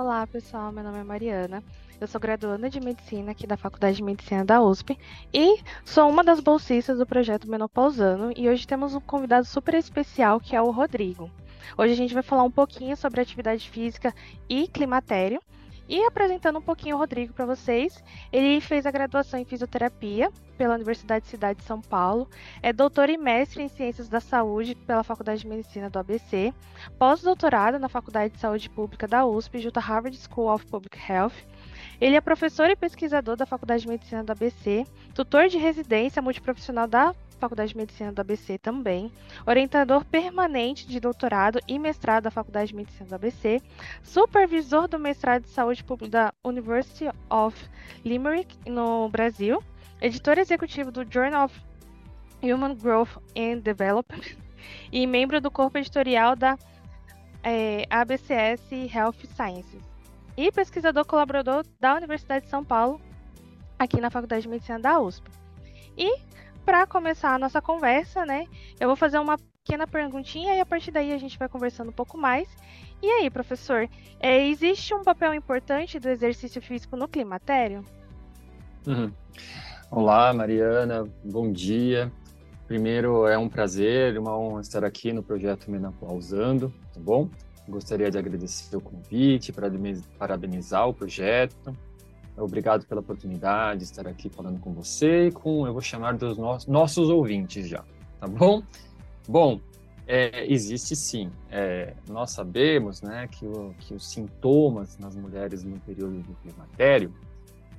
Olá, pessoal. Meu nome é Mariana. Eu sou graduanda de Medicina aqui da Faculdade de Medicina da USP e sou uma das bolsistas do projeto Menopausano e hoje temos um convidado super especial que é o Rodrigo. Hoje a gente vai falar um pouquinho sobre atividade física e climatério e apresentando um pouquinho o Rodrigo para vocês, ele fez a graduação em fisioterapia pela Universidade de Cidade de São Paulo, é doutor e mestre em ciências da saúde pela Faculdade de Medicina do ABC, pós-doutorado na Faculdade de Saúde Pública da USP, junto à Harvard School of Public Health. Ele é professor e pesquisador da Faculdade de Medicina do ABC, tutor de residência multiprofissional da Faculdade de Medicina do ABC também, orientador permanente de doutorado e mestrado da Faculdade de Medicina do ABC, supervisor do mestrado de saúde pública da University of Limerick, no Brasil, editor executivo do Journal of Human Growth and Development e membro do corpo editorial da é, ABCS Health Sciences e pesquisador colaborador da Universidade de São Paulo, aqui na Faculdade de Medicina da USP. E para começar a nossa conversa, né, eu vou fazer uma pequena perguntinha e a partir daí a gente vai conversando um pouco mais. E aí, professor, é, existe um papel importante do exercício físico no climatério? Uhum. Olá, Mariana, bom dia. Primeiro, é um prazer, uma honra estar aqui no projeto Menopausando, tá bom? Gostaria de agradecer o convite, parabenizar o projeto Obrigado pela oportunidade de estar aqui falando com você e com, eu vou chamar dos no nossos ouvintes já, tá bom? Bom, é, existe sim. É, nós sabemos né, que, o, que os sintomas nas mulheres no período do climatério,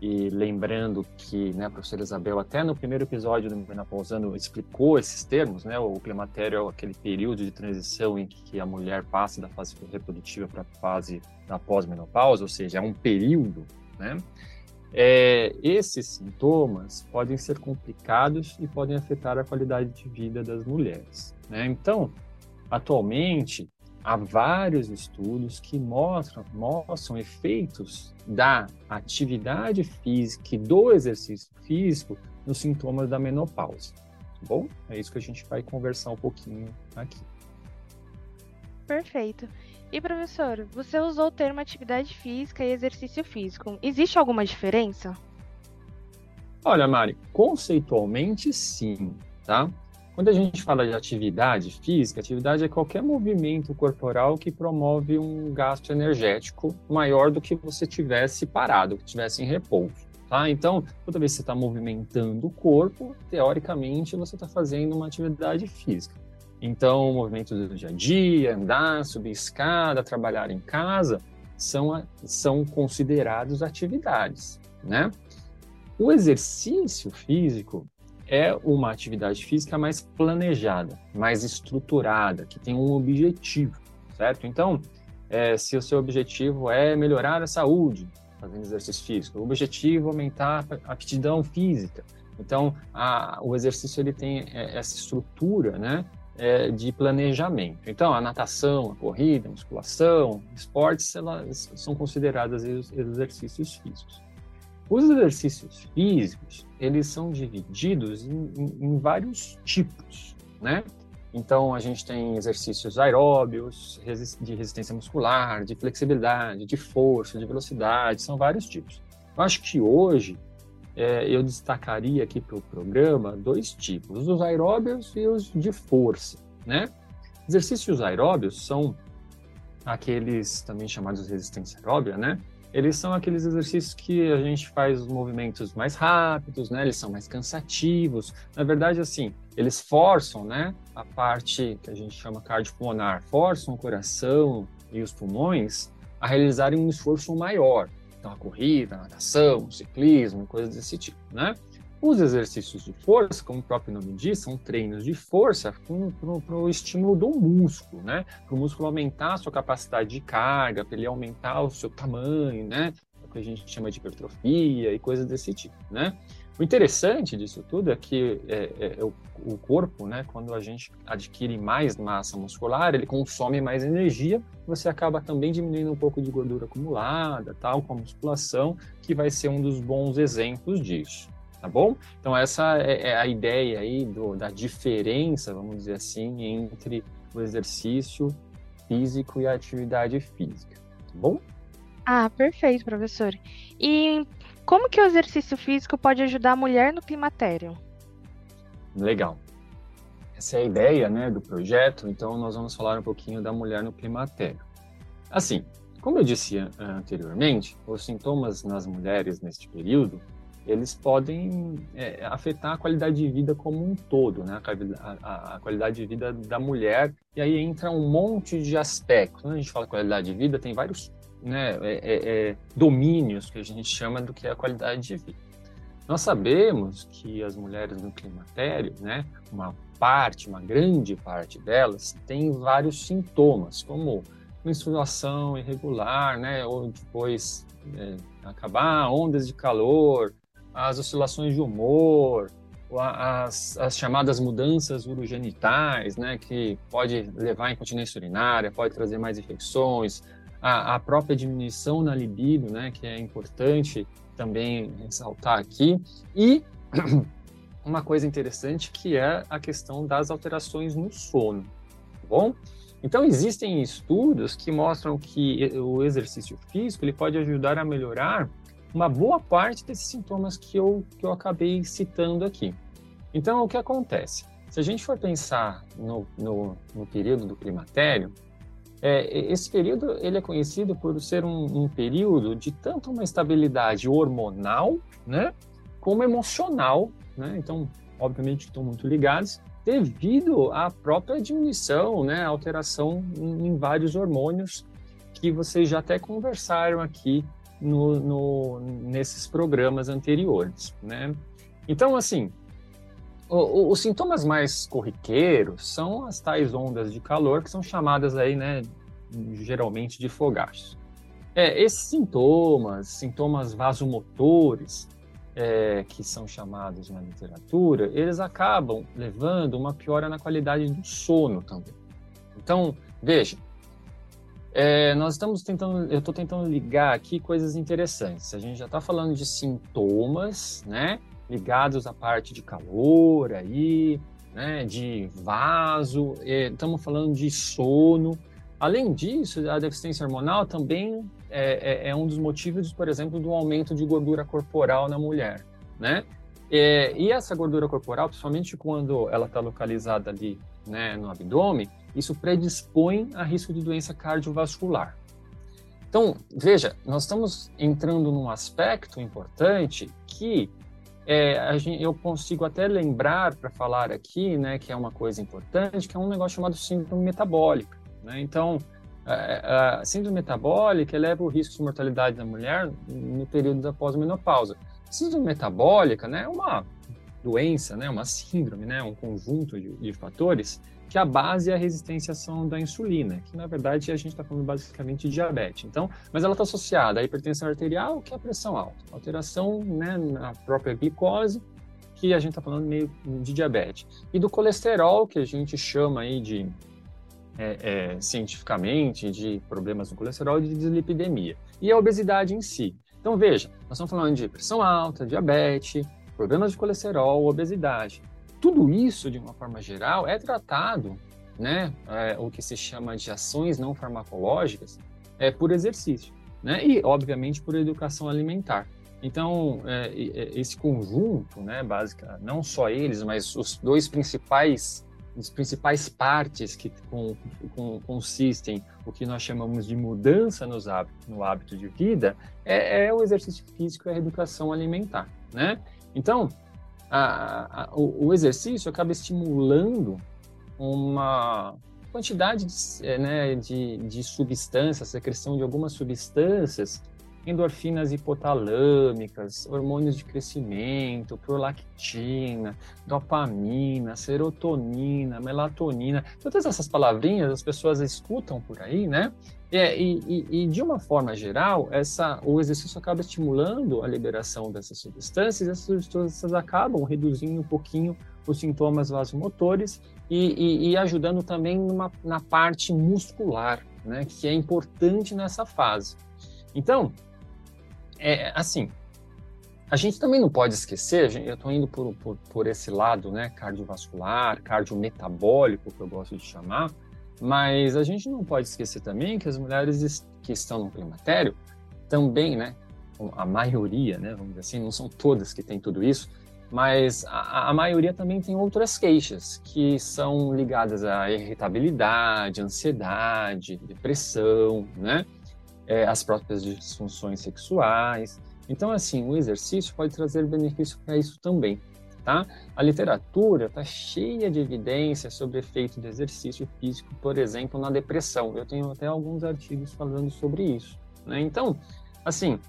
e lembrando que né, a professora Isabel, até no primeiro episódio do Menopausano, explicou esses termos, né? O climatério é aquele período de transição em que a mulher passa da fase reprodutiva para a fase da pós-menopausa, ou seja, é um período né? É, esses sintomas podem ser complicados e podem afetar a qualidade de vida das mulheres. Né? Então, atualmente, há vários estudos que mostram, mostram efeitos da atividade física e do exercício físico nos sintomas da menopausa. Tá bom? É isso que a gente vai conversar um pouquinho aqui. Perfeito. E professor, você usou o termo atividade física e exercício físico. Existe alguma diferença? Olha, Mari, conceitualmente sim, tá? Quando a gente fala de atividade física, atividade é qualquer movimento corporal que promove um gasto energético maior do que você tivesse parado, que tivesse em repouso. Tá? Então, toda vez que você está movimentando o corpo, teoricamente você está fazendo uma atividade física. Então, movimentos do dia a dia, andar, subir escada, trabalhar em casa, são, são considerados atividades, né? O exercício físico é uma atividade física mais planejada, mais estruturada, que tem um objetivo, certo? Então, é, se o seu objetivo é melhorar a saúde, fazendo exercício físico, o objetivo é aumentar a aptidão física, então a, o exercício ele tem é, essa estrutura, né? É, de planejamento. Então, a natação, a corrida, a musculação, esportes, elas são consideradas exercícios físicos. Os exercícios físicos, eles são divididos em, em, em vários tipos, né? Então, a gente tem exercícios aeróbios, de resistência muscular, de flexibilidade, de força, de velocidade, são vários tipos. Eu acho que hoje é, eu destacaria aqui para o programa dois tipos, os aeróbios e os de força, né? Exercícios aeróbios são aqueles também chamados de resistência aeróbia, né? Eles são aqueles exercícios que a gente faz os movimentos mais rápidos, né? Eles são mais cansativos. Na verdade, assim, eles forçam, né? A parte que a gente chama cardiopulmonar, forçam o coração e os pulmões a realizarem um esforço maior. Então, a corrida, a natação, o ciclismo, coisas desse tipo, né? Os exercícios de força, como o próprio nome diz, são treinos de força para o estímulo do músculo, né? Para o músculo aumentar a sua capacidade de carga, para ele aumentar o seu tamanho, né? É o que a gente chama de hipertrofia e coisas desse tipo, né? O interessante disso tudo é que é, é, é, o, o, corpo, né, quando a gente adquire mais massa muscular, ele consome mais energia, você acaba também diminuindo um pouco de gordura acumulada, tal, com a musculação, que vai ser um dos bons exemplos disso, tá bom? Então essa é, é a ideia aí do, da diferença, vamos dizer assim, entre o exercício físico e a atividade física, tá bom? Ah, perfeito, professor. E como que o exercício físico pode ajudar a mulher no climatério? Legal. Essa é a ideia né, do projeto, então nós vamos falar um pouquinho da mulher no climatério. Assim, como eu disse anteriormente, os sintomas nas mulheres neste período, eles podem é, afetar a qualidade de vida como um todo, né? A, a, a, qualidade de vida da mulher, e aí entra um monte de aspectos. Quando a gente fala qualidade de vida, tem vários né, é, é, é, domínios que a gente chama do que é a qualidade de vida. Nós sabemos que as mulheres no climatério, né, uma parte, uma grande parte delas, tem vários sintomas, como menstruação irregular, né, ou depois é, acabar ondas de calor, as oscilações de humor, as, as, chamadas mudanças urogenitais, né, que pode levar à incontinência urinária, pode trazer mais infecções, a, a, própria diminuição na libido, né, que é importante também ressaltar aqui, e uma coisa interessante que é a questão das alterações no sono, tá bom? Então existem estudos que mostram que o exercício físico ele pode ajudar a melhorar uma boa parte desses sintomas que eu, que eu acabei citando aqui. Então, o que acontece? Se a gente for pensar no, no, no período do climatério, é, esse período ele é conhecido por ser um, um, período de tanto uma estabilidade hormonal, né, como emocional, né? Então, obviamente, estão muito ligados devido à própria diminuição, né, alteração em, em vários hormônios que vocês já até conversaram aqui no, no, nesses programas anteriores, né? Então, assim, os sintomas mais corriqueiros são as tais ondas de calor, que são chamadas aí, né, geralmente de fogachos. É, esses sintomas, sintomas vasomotores, é, que são chamados na literatura, eles acabam levando uma piora na qualidade do sono também. Então, veja, é, nós estamos tentando, eu estou tentando ligar aqui coisas interessantes. A gente já está falando de sintomas, né, ligados à parte de calor aí, né, de vaso. Estamos falando de sono. Além disso, a deficiência hormonal também é, é, é, um dos motivos, por exemplo, do aumento de gordura corporal na mulher, né? É, e essa gordura corporal, principalmente quando ela está localizada ali né, no abdômen, isso predispõe a risco de doença cardiovascular. Então, veja, nós estamos entrando num aspecto importante que é, gente, eu consigo até lembrar para falar aqui, né, que é uma coisa importante, que é um negócio chamado síndrome metabólica. Né? Então, a, a síndrome metabólica eleva o risco de mortalidade da mulher no período da pós-menopausa. Síndrome metabólica né, é uma doença, né, uma síndrome, né, um conjunto de, de fatores que a base é a resistência da insulina, que na verdade a gente está falando basicamente de diabetes. Então, mas ela está associada à hipertensão arterial, que é a pressão alta, alteração né, na própria glicose, que a gente está falando meio de diabetes, e do colesterol, que a gente chama aí de é, é, cientificamente de problemas do colesterol e de dislipidemia, e a obesidade em si. Então veja, nós estamos falando de pressão alta, diabetes, problemas de colesterol, obesidade tudo isso, de uma forma geral, é tratado, né, é, o que se chama de ações não farmacológicas, é por exercício, né, e obviamente por educação alimentar. Então, é, esse conjunto, né, básica, não só eles, mas os dois principais, as principais partes que com, com, consistem o que nós chamamos de mudança nos hábitos, no hábito de vida, é, é o exercício físico e a educação alimentar, né? Então, a, a, o, o, exercício acaba estimulando uma quantidade de, é, né, de, de substâncias, secreção de algumas substâncias, endorfinas hipotalâmicas, hormônios de crescimento, prolactina, dopamina, serotonina, melatonina, todas essas palavrinhas as pessoas escutam por aí, né? É, e, e, e, de uma forma geral, essa, o exercício acaba estimulando a liberação dessas substâncias, e essas substâncias acabam reduzindo um pouquinho os sintomas vasomotores e, e ajudando também numa, na parte muscular, né, que é importante nessa fase. Então, é assim, a gente também não pode esquecer, eu estou indo por, por, por esse lado né, cardiovascular, cardiometabólico, que eu gosto de chamar, mas a gente não pode esquecer também que as mulheres que estão no climatério, também, né, a maioria, né, vamos dizer assim, não são todas que têm tudo isso, mas a, a, maioria também tem outras queixas que são ligadas à irritabilidade, ansiedade, depressão, né? É, as próprias disfunções sexuais. Então, assim, o exercício pode trazer benefício para isso também, tá? A literatura está cheia de evidências sobre o efeito do exercício físico, por exemplo, na depressão. Eu tenho até alguns artigos falando sobre isso, né? Então, assim,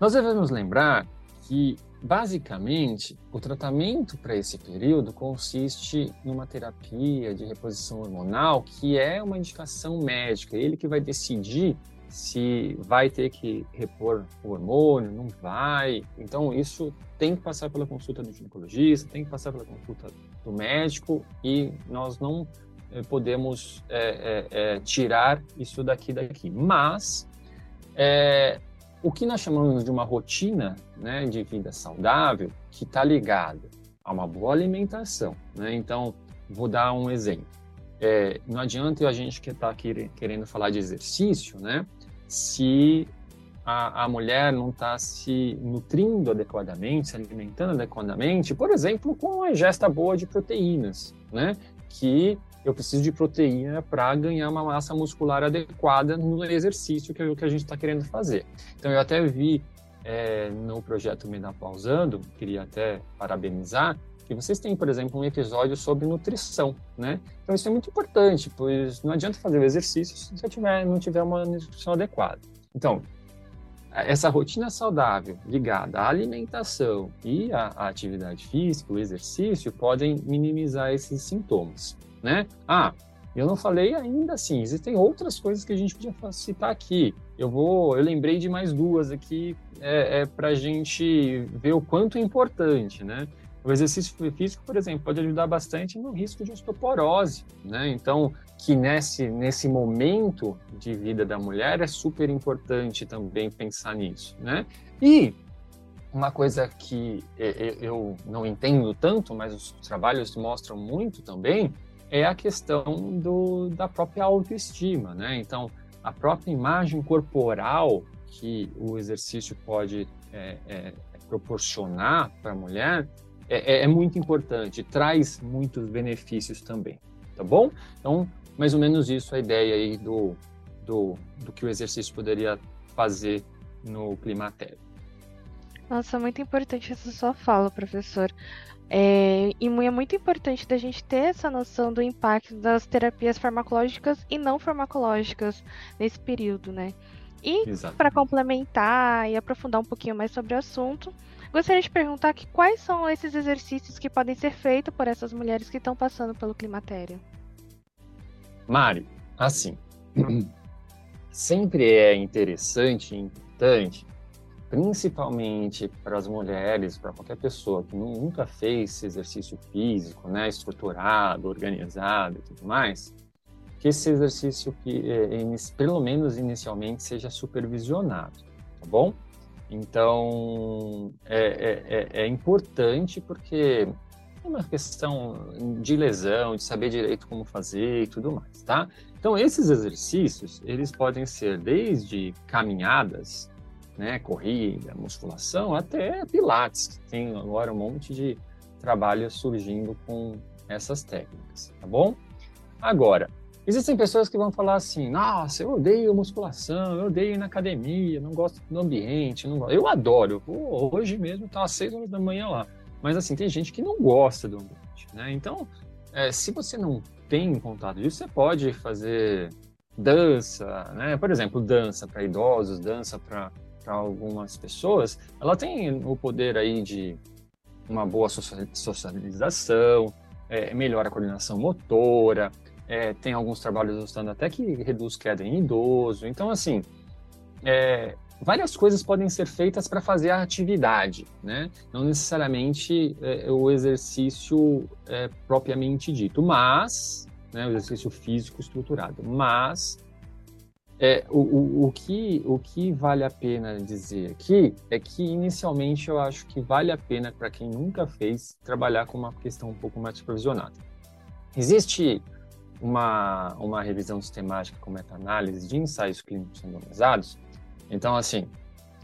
nós devemos lembrar que Basicamente, o tratamento para esse período consiste numa terapia de reposição hormonal, que é uma indicação médica. Ele que vai decidir se vai ter que repor o hormônio, não vai. Então, isso tem que passar pela consulta do ginecologista, tem que passar pela consulta do médico e nós não eh, podemos é, é, tirar isso daqui daqui. Mas o que nós chamamos de uma rotina né, de vida saudável, que está ligada a uma boa alimentação. Né? Então, vou dar um exemplo. É, não adianta a gente que está querendo falar de exercício, né? Se a, a mulher não está se nutrindo adequadamente, se alimentando adequadamente, por exemplo, com uma ingesta boa de proteínas, né? Que eu preciso de proteína para ganhar uma massa muscular adequada no exercício que, que a gente está querendo fazer. Então, eu até vi é, no projeto Menapausando, queria até parabenizar, que vocês têm, por exemplo, um episódio sobre nutrição, né? Então, isso é muito importante, pois não adianta fazer o exercício se você tiver, não tiver uma nutrição adequada. Então, essa rotina saudável ligada à alimentação e à atividade física, o exercício, podem minimizar esses sintomas né? Ah, eu não falei ainda assim, existem outras coisas que a gente podia citar aqui. Eu vou, eu lembrei de mais duas aqui é, é para a gente ver o quanto é importante, né? O exercício físico, por exemplo, pode ajudar bastante no risco de osteoporose, né? Então, que nesse, nesse momento de vida da mulher é super importante também pensar nisso, né? E uma coisa que eu não entendo tanto, mas os trabalhos mostram muito também, é a questão do, da própria autoestima, né? Então, a própria imagem corporal que o exercício pode é, é, proporcionar para a mulher é, é, é, muito importante, traz muitos benefícios também, tá bom? Então, mais ou menos isso a ideia aí do, do, do que o exercício poderia fazer no climatério. Nossa, muito importante essa sua fala, professor. É, e é muito importante da gente ter essa noção do impacto das terapias farmacológicas e não farmacológicas nesse período, né? E para complementar e aprofundar um pouquinho mais sobre o assunto, gostaria de perguntar que quais são esses exercícios que podem ser feitos por essas mulheres que estão passando pelo climatério? Mari, assim, sempre é interessante e importante principalmente para as mulheres, para qualquer pessoa que nunca fez exercício físico, né, estruturado, organizado e tudo mais, que esse exercício, que, é, pelo menos inicialmente, seja supervisionado, tá bom? Então, é, é, é, é importante porque é uma questão de lesão, de saber direito como fazer e tudo mais, tá? Então, esses exercícios, eles podem ser desde caminhadas, né, corrida, musculação, até pilates, que tem agora um monte de trabalho surgindo com essas técnicas, tá bom? Agora, existem pessoas que vão falar assim, nossa, eu odeio musculação, eu odeio ir na academia, não gosto do ambiente, não gosto. eu adoro, Pô, hoje mesmo tá às seis horas da manhã lá, mas assim, tem gente que não gosta do ambiente, né? Então, é, se você não tem contato disso, você pode fazer dança, né? Por exemplo, dança para idosos, dança para algumas pessoas, ela tem o poder aí de uma boa socialização, é, melhora a coordenação motora, é, tem alguns trabalhos mostrando até que reduz queda em idoso. Então, assim, é, várias coisas podem ser feitas para fazer a atividade, né? Não necessariamente é, o exercício é, propriamente dito, mas, né, o exercício físico estruturado, mas é, o, o, o, que, o que vale a pena dizer aqui é que, inicialmente, eu acho que vale a pena, para quem nunca fez, trabalhar com uma questão um pouco mais supervisionada. Existe uma, uma revisão sistemática com meta-análise de ensaios clínicos randomizados Então, assim,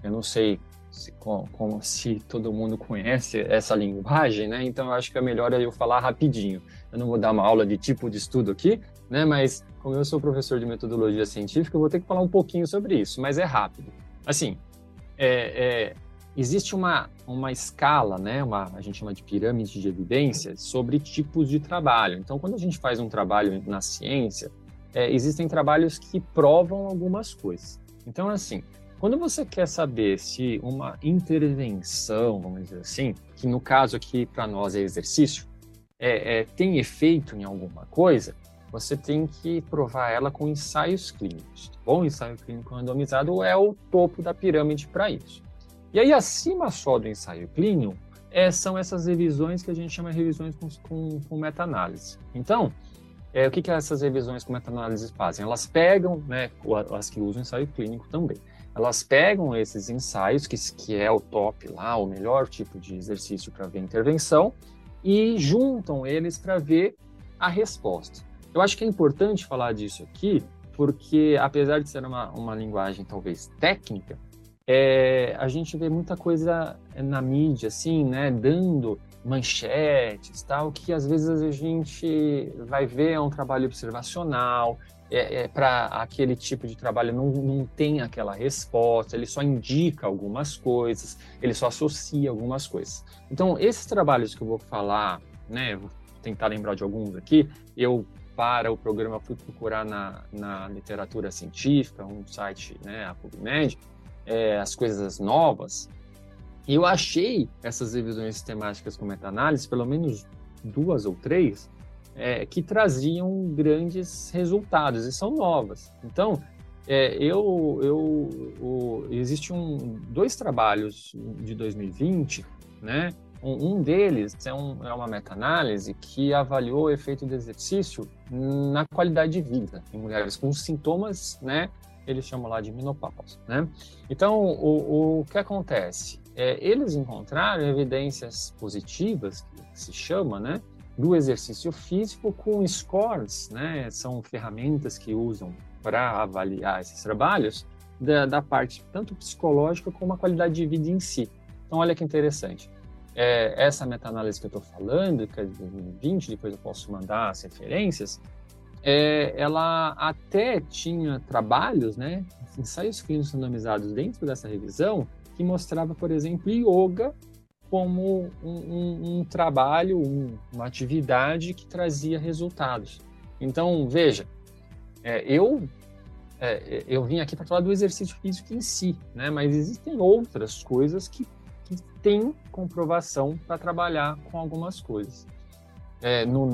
eu não sei se, como, como, se todo mundo conhece essa linguagem, né? Então, acho que é melhor eu falar rapidinho. Eu não vou dar uma aula de tipo de estudo aqui, né? Mas, como eu sou professor de metodologia científica, eu vou ter que falar um pouquinho sobre isso, mas é rápido. Assim, é, é, existe uma, uma escala, né, uma, a gente chama de pirâmide de evidências, sobre tipos de trabalho. Então, quando a gente faz um trabalho na ciência, é, existem trabalhos que provam algumas coisas. Então, assim, quando você quer saber se uma intervenção, vamos dizer assim, que no caso aqui para nós é exercício, é, é, tem efeito em alguma coisa, você tem que provar ela com ensaios clínicos. Tá bom, ensaio clínico randomizado é o topo da pirâmide para isso. E aí, acima só do ensaio clínico, é, são essas revisões que a gente chama de revisões com, com, com meta-análise. Então, é, o que, que essas revisões com meta-análise fazem? Elas pegam, né, as que usam ensaio clínico também, elas pegam esses ensaios, que, que é o top lá, o melhor tipo de exercício para ver intervenção, e juntam eles para ver a resposta. Eu acho que é importante falar disso aqui, porque apesar de ser uma, uma linguagem talvez técnica, é, a gente vê muita coisa na mídia, assim, né, dando manchetes, tal, que às vezes a gente vai ver é um trabalho observacional, é, é para aquele tipo de trabalho não, não tem aquela resposta, ele só indica algumas coisas, ele só associa algumas coisas. Então, esses trabalhos que eu vou falar, né, vou tentar lembrar de alguns aqui, eu para o programa fui procurar na, na literatura científica, um site, né, a PubMed, é, as coisas novas, e eu achei essas revisões sistemáticas com meta-análise, pelo menos duas ou três, é, que traziam grandes resultados e são novas. Então, é, eu, eu, existe um, dois trabalhos de 2020, né? Um, um deles é, um, é uma meta-análise que avaliou o efeito do exercício na qualidade de vida em mulheres com sintomas, né? Eles chamam lá de menopausa, né? Então, o, o que acontece? É, eles encontraram evidências positivas, que se chama, né? Do exercício físico com scores, né? São ferramentas que usam para avaliar esses trabalhos da, da, parte tanto psicológica como a qualidade de vida em si. Então, olha que interessante. É, essa meta-análise que eu estou falando, que é de 2020, depois eu posso mandar as referências, é, ela até tinha trabalhos, né, ensaios clínicos randomizados dentro dessa revisão, que mostrava, por exemplo, yoga como um, um, um trabalho, um, uma atividade que trazia resultados. Então, veja, é, eu é, eu vim aqui para falar do exercício físico em si, né? Mas existem outras coisas que, que têm comprovação para trabalhar com algumas coisas é, no,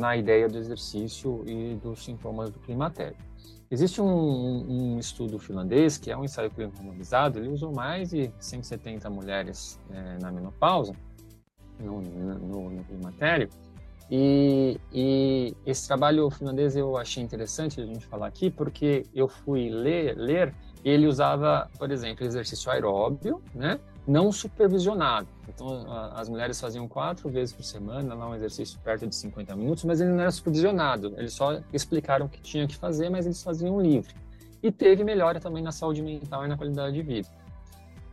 na ideia do exercício e dos sintomas do climatério. Existe um, um, estudo finlandês, que é um ensaio clínico randomizado, ele usou mais de 170 mulheres é, na menopausa, no, no, no climatério, e, e, esse trabalho finlandês eu achei interessante a gente falar aqui, porque eu fui ler, ler ele usava, por exemplo, exercício aeróbio, né? Não supervisionado. Então, as mulheres faziam quatro vezes por semana, lá um exercício perto de 50 minutos, mas ele não era supervisionado. Eles só explicaram o que tinha que fazer, mas eles faziam livre. E teve melhora também na saúde mental e na qualidade de vida.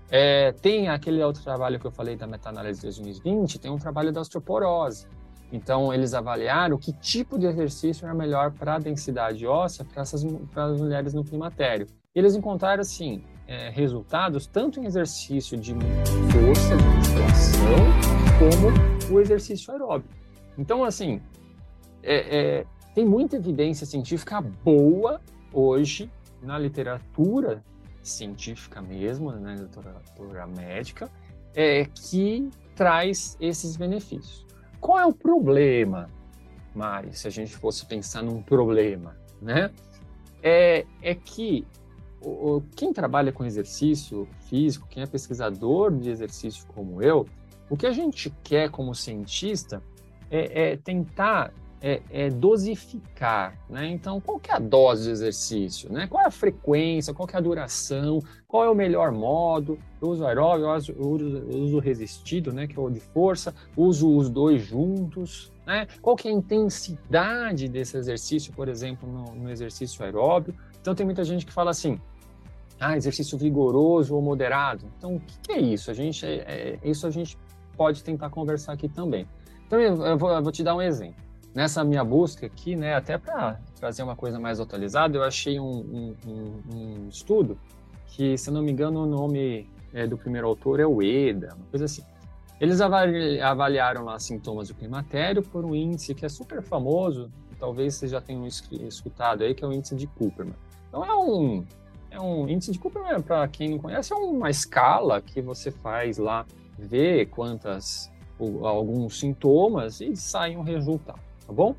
É, tem aquele outro trabalho que eu falei da meta-análise de 2020, tem um trabalho da osteoporose. Então, eles avaliaram que tipo de exercício era melhor para a densidade óssea para as mulheres no climatério. Eles encontraram, assim, é, resultados tanto em exercício de força, de musculação, como o exercício aeróbico. Então, assim, é, é, tem muita evidência científica boa hoje na literatura científica mesmo, na literatura médica, é, que traz esses benefícios. Qual é o problema, Mari, se a gente fosse pensar num problema, né? É, é que o, quem trabalha com exercício físico, quem é pesquisador de exercício como eu, o que a gente quer como cientista é, é tentar é, é, dosificar, né? Então, qual que é a dose de exercício, né? Qual é a frequência, qual que é a duração, qual é o melhor modo? Eu uso aeróbio, eu uso, eu uso resistido, né? Que é o de força, uso os dois juntos, né? Qual que é a intensidade desse exercício, por exemplo, no, no exercício aeróbio? Então, tem muita gente que fala assim, ah, exercício vigoroso ou moderado. Então, o que, é isso? A gente, é, é, isso a gente pode tentar conversar aqui também. Então, eu vou, eu vou te dar um exemplo. Nessa minha busca aqui, né, até para trazer uma coisa mais atualizada, eu achei um, um, um, um estudo que, se não me engano, o nome é, do primeiro autor é o EDA, uma coisa assim. Eles avaliaram lá sintomas do climatério por um índice que é super famoso, talvez vocês já tenham escutado aí, que é o índice de Cooperman. Então é um, é um índice de Cooperman, para quem não conhece, é uma escala que você faz lá, vê quantas, alguns sintomas e sai um resultado, tá bom?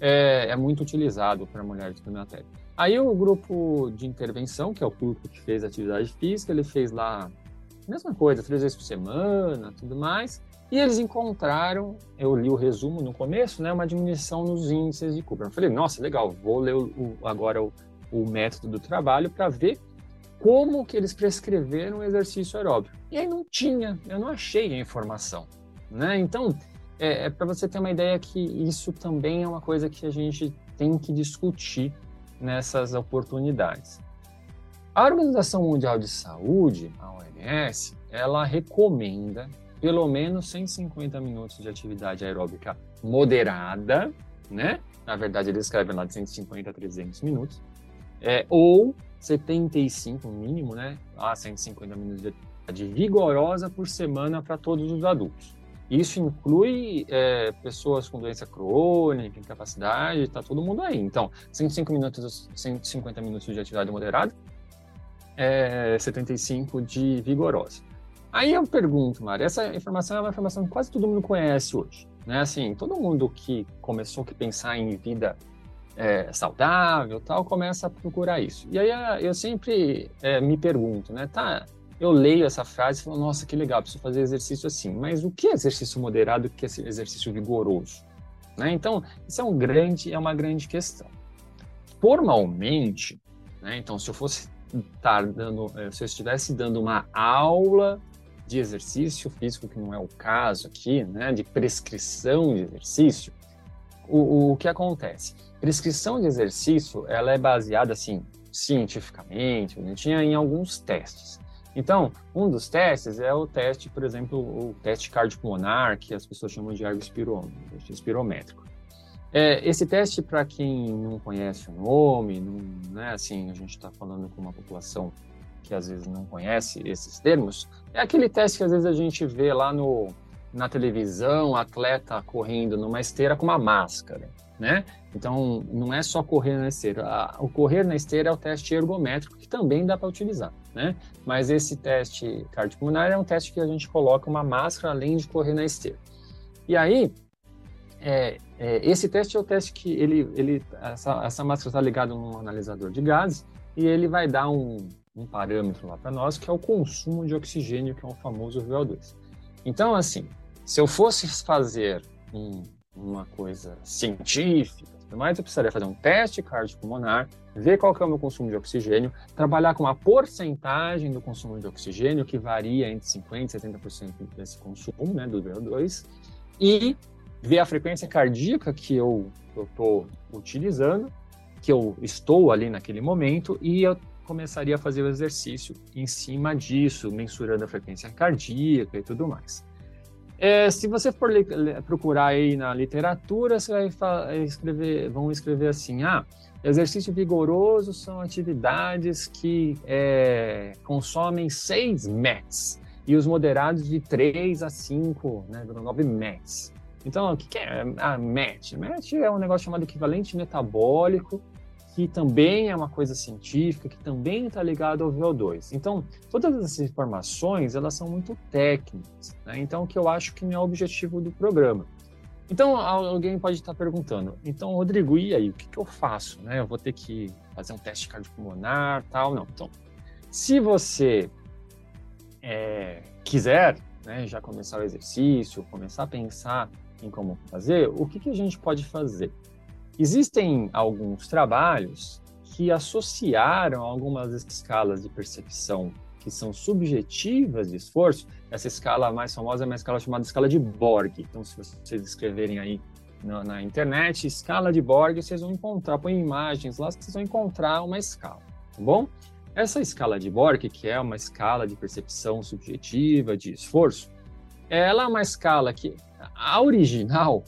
É, é muito utilizado para mulheres de climatério. Aí o grupo de intervenção, que é o grupo que fez atividade física, ele fez lá mesma coisa, três vezes por semana, tudo mais. E eles encontraram, eu li o resumo no começo, né, uma diminuição nos índices de Cooper. Eu falei, nossa, legal, vou ler o, agora o, o método do trabalho para ver como que eles prescreveram o exercício aeróbico. E aí não tinha, eu não achei a informação. Né? Então, é, é para você ter uma ideia que isso também é uma coisa que a gente tem que discutir nessas oportunidades. A Organização Mundial de Saúde, a OMS, ela recomenda pelo menos 150 minutos de atividade aeróbica moderada, né? Na verdade, eles escrevem lá de 150 a 300 minutos, é, ou 75 mínimo, né? A 150 minutos de atividade vigorosa por semana para todos os adultos. Isso inclui é, pessoas com doença crônica, incapacidade, está todo mundo aí. Então, 105 minutos, 150 minutos de atividade moderada é, 75 de vigorosa. Aí eu pergunto, Mari, essa informação é uma informação que quase todo mundo conhece hoje, né? Assim, todo mundo que começou a pensar em vida é, saudável, tal, começa a procurar isso. E aí ah, eu sempre é, me pergunto, né? Tá, eu leio essa frase e falo, nossa, que legal, preciso fazer exercício assim. Mas o que é exercício moderado? O que é exercício vigoroso? Né? Então, isso é um grande, é uma grande questão. Formalmente, né? Então, se eu fosse estar dando, eh, se eu estivesse dando uma aula de exercício físico, que não é o caso aqui, né, de prescrição de exercício, o, o que acontece? Prescrição de exercício, ela é baseada, assim, cientificamente, bonitinha, em alguns testes. Então, um dos testes é o teste, por exemplo, o teste cardiopulmonar, que as pessoas chamam de ergospirométrico. espirométrico. É, esse teste, para quem não conhece o nome, não, né, assim, a gente está falando com uma população que às vezes não conhece esses termos, é aquele teste que às vezes a gente vê lá no, na televisão, atleta correndo numa esteira com uma máscara, né? Então, não é só correr na esteira. O correr na esteira é o teste ergométrico, que também dá para utilizar, né? Mas esse teste cardiopulmonar é um teste que a gente coloca uma máscara além de correr na esteira. E aí, é, é, esse teste é o teste que ele, ele essa, essa máscara está ligada num analisador de gases e ele vai dar um, um parâmetro lá para nós que é o consumo de oxigênio, que é o famoso VO2. Então, assim, se eu fosse fazer um, uma coisa científica, mais eu precisaria fazer um teste cardiopulmonar, ver qual que é o meu consumo de oxigênio, trabalhar com uma porcentagem do consumo de oxigênio que varia entre 50% e 70% desse consumo, né, do VO2, e ver a frequência cardíaca que eu estou utilizando, que eu estou ali naquele momento, e eu começaria a fazer o exercício em cima disso, mensurando a frequência cardíaca e tudo mais. É, se você for procurar aí na literatura, você vai escrever, vão escrever assim, ah, exercício vigoroso são atividades que é, consomem 6 METs e os moderados de 3 a 5, né, 9 METs. Então, o que, que é a MET? MET é um negócio chamado equivalente metabólico, que também é uma coisa científica, que também está ligado ao VO2. Então, todas essas informações, elas são muito técnicas, né? Então, que eu acho que não é o objetivo do programa. Então, alguém pode estar perguntando, então, Rodrigo, e aí, o que, que eu faço? Né? Eu vou ter que fazer um teste cardiopulmonar, tal? Não. Então, se você é, quiser né, já começar o exercício, começar a pensar em como fazer, o que, que a gente pode fazer? Existem alguns trabalhos que associaram algumas escalas de percepção que são subjetivas de esforço. Essa escala mais famosa é uma escala chamada escala de Borg. Então, se vocês escreverem aí na, na internet, escala de Borg, vocês vão encontrar, põe imagens lá, vocês vão encontrar uma escala, tá bom? essa escala de Borg, que é uma escala de percepção subjetiva, de esforço, ela é uma escala que, a original,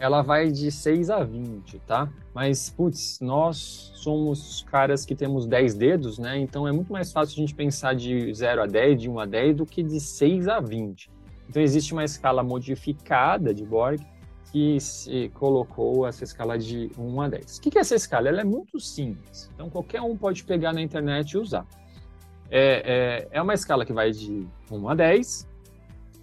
ela vai de 6 a 20, tá? Mas, putz, nós somos caras que temos 10 dedos, né? Então é muito mais fácil a gente pensar de 0 a 10, de 1 a 10, do que de 6 a 20. Então existe uma escala modificada de Borg que se colocou essa escala de 1 a 10. O que é essa escala? Ela é muito simples. Então qualquer um pode pegar na internet e usar. É, é, é uma escala que vai de 1 a 10,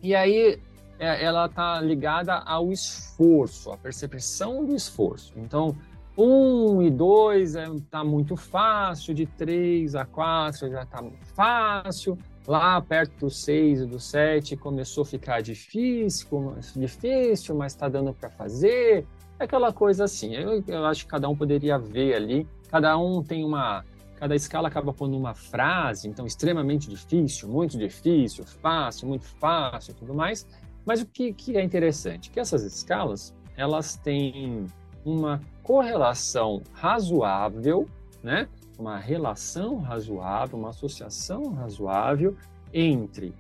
e aí ela está ligada ao esforço, à percepção do esforço. Então, 1 e 2 está é, tá muito fácil, de 3 a 4 já está fácil, lá perto do 6 e do 7 começou a ficar difícil, difícil mas está dando para fazer, é aquela coisa assim. Eu, eu acho que cada um poderia ver ali, cada um tem uma cada escala acaba pondo uma frase, então extremamente difícil, muito difícil, fácil, muito fácil, tudo mais. Mas o que, que é interessante? Que essas escalas, elas têm uma correlação razoável, né? uma relação razoável, uma associação razoável entre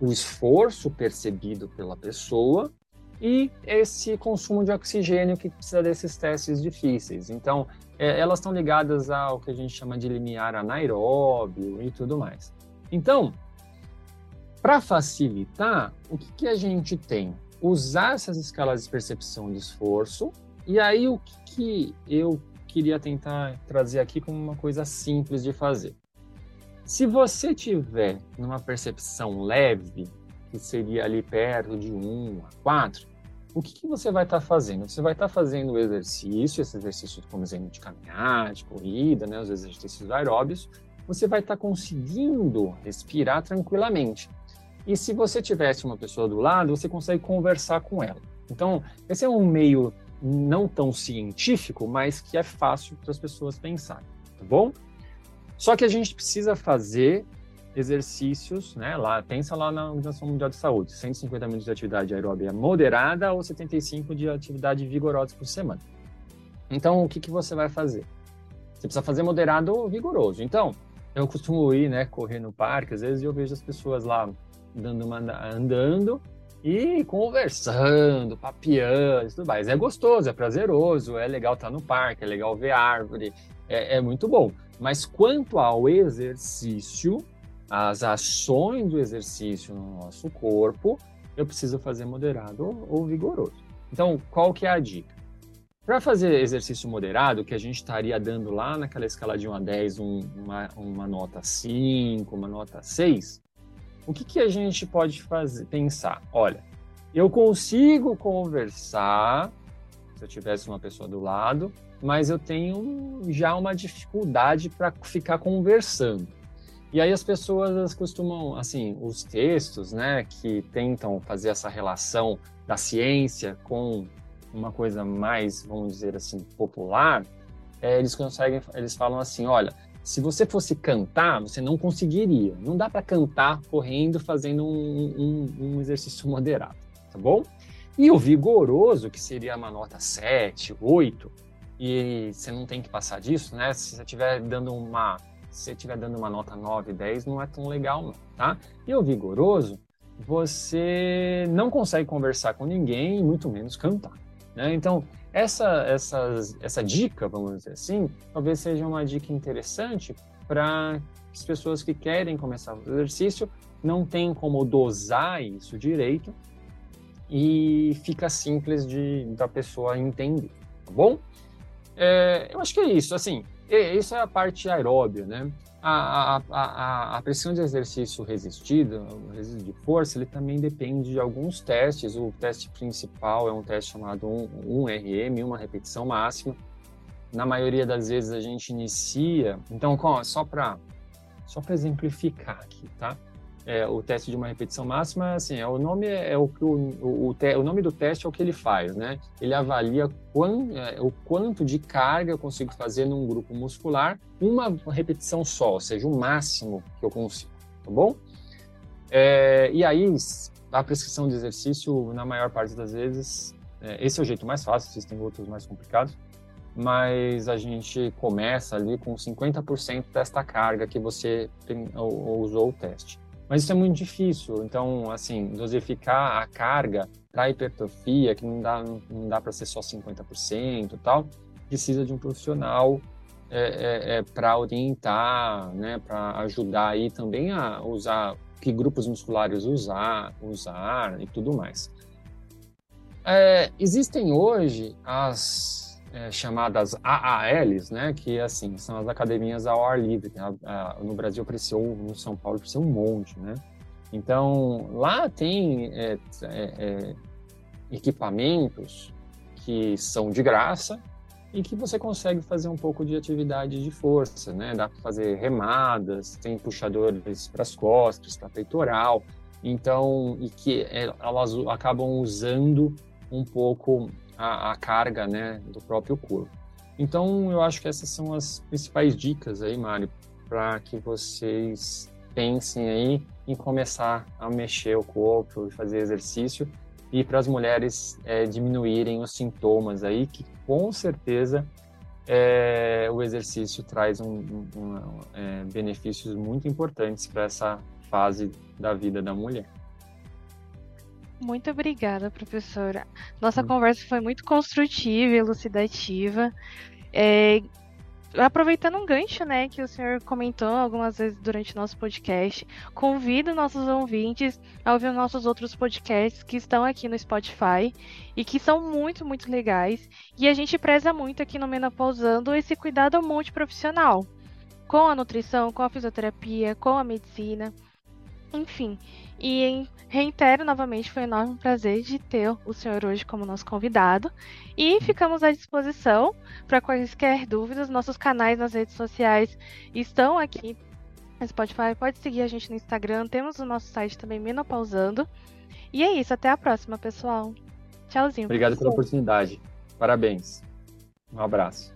o esforço percebido pela pessoa e esse consumo de oxigênio que precisa desses testes difíceis. Então, é, elas estão ligadas ao que a gente chama de limiar anaeróbio e tudo mais. Então, para facilitar, o que, que, a gente tem? Usar essas escalas de percepção de esforço, e aí o que, que eu queria tentar trazer aqui como uma coisa simples de fazer. Se você tiver numa percepção leve, que seria ali perto de 1 a 4, o que, que você vai estar tá fazendo? Você vai estar tá fazendo o exercício, esse exercício, como exemplo, de caminhar, de corrida, né, os exercícios aeróbios, você vai estar tá conseguindo respirar tranquilamente. E se você tivesse uma pessoa do lado, você consegue conversar com ela. Então, esse é um meio não tão científico, mas que é fácil para as pessoas pensarem, tá bom? Só que a gente precisa fazer exercícios, né? Lá, pensa lá na Organização Mundial de Saúde, 150 minutos de atividade aeróbica moderada ou 75 de atividade vigorosa por semana. Então, o que, que você vai fazer? Você precisa fazer moderado ou vigoroso. Então, eu costumo ir, né, correr no parque, às vezes eu vejo as pessoas lá dando uma, andando e conversando, papiando, tudo mais. É gostoso, é prazeroso, é legal estar no parque, é legal ver árvore, é, é muito bom. Mas quanto ao exercício, as ações do exercício no nosso corpo, eu preciso fazer moderado ou, ou vigoroso. Então, qual que é a dica? Para fazer exercício moderado, que a gente estaria dando lá naquela escala de 1 a 10, um, uma, uma nota 5, uma nota 6, o que, que a gente pode fazer, pensar? Olha, eu consigo conversar se eu tivesse uma pessoa do lado, mas eu tenho já uma dificuldade para ficar conversando. E aí as pessoas costumam, assim, os textos, né, que tentam fazer essa relação da ciência com uma coisa mais, vamos dizer assim, popular, é, eles conseguem, eles falam assim, olha, se você fosse cantar, você não conseguiria. Não dá para cantar correndo, fazendo um, um, um, exercício moderado, tá bom? E o vigoroso, que seria uma nota 7, 8, e você não tem que passar disso, né? Se você estiver dando uma se estiver dando uma nota 9, 10, não é tão legal, não, tá? E o vigoroso, você não consegue conversar com ninguém, muito menos cantar, né? Então, essa, essa, essa dica, vamos dizer assim, talvez seja uma dica interessante para as pessoas que querem começar o exercício, não tem como dosar isso direito e fica simples de da pessoa entender, tá bom? É, eu acho que é isso, assim, isso é a parte aeróbia, né? a, a, a, a, pressão de exercício resistido, o resíduo de força, ele também depende de alguns testes. O teste principal é um teste chamado 1RM, uma repetição máxima. Na maioria das vezes a gente inicia. Então, só para só exemplificar aqui, tá? É, o teste de uma repetição máxima, assim, é, o nome é, o que o, o, o, nome do teste é o que ele faz, né? Ele avalia é, o quanto de carga eu consigo fazer num grupo muscular, uma repetição só, ou seja, o máximo que eu consigo, tá bom? É, e aí, a prescrição de exercício, na maior parte das vezes, é, esse é o jeito mais fácil, existem outros mais complicados, mas a gente começa ali com 50% desta carga que você tem, usou o teste. Mas isso é muito difícil, então, assim, dosificar a carga para hipertrofia, que não dá, não dá para ser só 50% e tal, precisa de um profissional é, é, é para orientar, né, para ajudar aí também a usar que grupos musculares usar, usar e tudo mais. É, existem hoje as é, chamadas AALs, né, que assim são as academias ao ar livre. A, a, no Brasil apareceu, no São Paulo apareceu um monte, né? Então lá tem é, é, é equipamentos que são de graça e que você consegue fazer um pouco de atividade de força, né? Dá para fazer remadas, tem puxadores para as costas, para peitoral, então e que é, elas acabam usando um pouco a, a, carga, né, do próprio corpo. Então eu acho que essas são as principais dicas aí, Mário, para que vocês pensem aí em começar a mexer o corpo e fazer exercício e para as mulheres é, diminuírem os sintomas aí, que com certeza é, o exercício traz um, um, um, é, benefícios muito importantes para essa fase da vida da mulher. Muito obrigada, professora. Nossa hum. conversa foi muito construtiva e elucidativa. É, aproveitando um gancho, né, que o senhor comentou algumas vezes durante o nosso podcast, convido nossos ouvintes a ouvir nossos outros podcasts que estão aqui no Spotify e que são muito, muito legais. E a gente preza muito aqui no Menopausando esse cuidado multiprofissional, com a nutrição, com a fisioterapia, com a medicina, enfim. E reitero novamente, foi um enorme prazer de ter o senhor hoje como nosso convidado. E ficamos à disposição para quaisquer dúvidas. Nossos canais nas redes sociais estão aqui no Spotify. Pode seguir a gente no Instagram. Temos o nosso site também, Menopausando. E é isso. Até a próxima, pessoal. Tchauzinho. Obrigado pela oportunidade. Parabéns. Um abraço.